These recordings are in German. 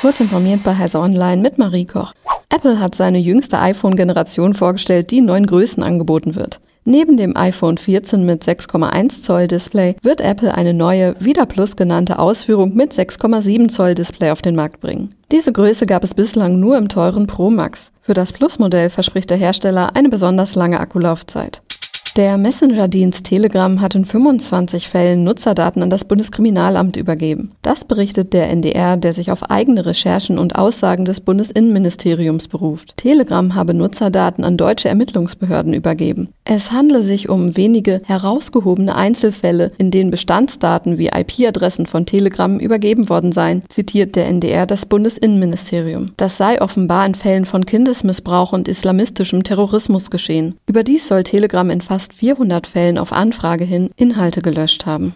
Kurz informiert bei Heise Online mit Marie Koch. Apple hat seine jüngste iPhone-Generation vorgestellt, die in neun Größen angeboten wird. Neben dem iPhone 14 mit 6,1 Zoll Display wird Apple eine neue, wieder Plus genannte Ausführung mit 6,7 Zoll Display auf den Markt bringen. Diese Größe gab es bislang nur im teuren Pro Max. Für das Plus-Modell verspricht der Hersteller eine besonders lange Akkulaufzeit. Der Messenger-Dienst Telegram hat in 25 Fällen Nutzerdaten an das Bundeskriminalamt übergeben. Das berichtet der NDR, der sich auf eigene Recherchen und Aussagen des Bundesinnenministeriums beruft. Telegram habe Nutzerdaten an deutsche Ermittlungsbehörden übergeben. Es handle sich um wenige herausgehobene Einzelfälle, in denen Bestandsdaten wie IP-Adressen von Telegram übergeben worden seien, zitiert der NDR das Bundesinnenministerium. Das sei offenbar in Fällen von Kindesmissbrauch und islamistischem Terrorismus geschehen. Überdies soll Telegram in fast 400 Fällen auf Anfrage hin Inhalte gelöscht haben.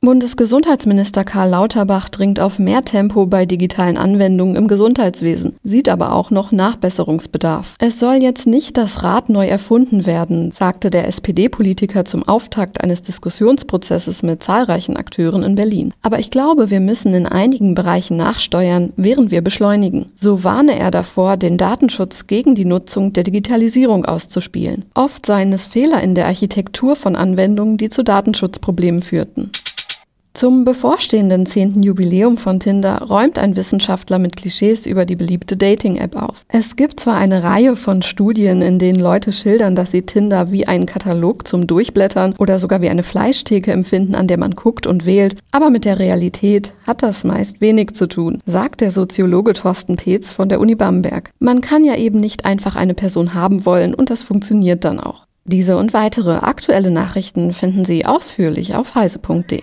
Bundesgesundheitsminister Karl Lauterbach dringt auf mehr Tempo bei digitalen Anwendungen im Gesundheitswesen, sieht aber auch noch Nachbesserungsbedarf. Es soll jetzt nicht das Rad neu erfunden werden, sagte der SPD-Politiker zum Auftakt eines Diskussionsprozesses mit zahlreichen Akteuren in Berlin. Aber ich glaube, wir müssen in einigen Bereichen nachsteuern, während wir beschleunigen. So warne er davor, den Datenschutz gegen die Nutzung der Digitalisierung auszuspielen. Oft seien es Fehler in der Architektur von Anwendungen, die zu Datenschutzproblemen führten. Zum bevorstehenden zehnten Jubiläum von Tinder räumt ein Wissenschaftler mit Klischees über die beliebte Dating-App auf. Es gibt zwar eine Reihe von Studien, in denen Leute schildern, dass sie Tinder wie einen Katalog zum Durchblättern oder sogar wie eine Fleischtheke empfinden, an der man guckt und wählt, aber mit der Realität hat das meist wenig zu tun, sagt der Soziologe Thorsten Peetz von der Uni Bamberg. Man kann ja eben nicht einfach eine Person haben wollen und das funktioniert dann auch. Diese und weitere aktuelle Nachrichten finden Sie ausführlich auf heise.de.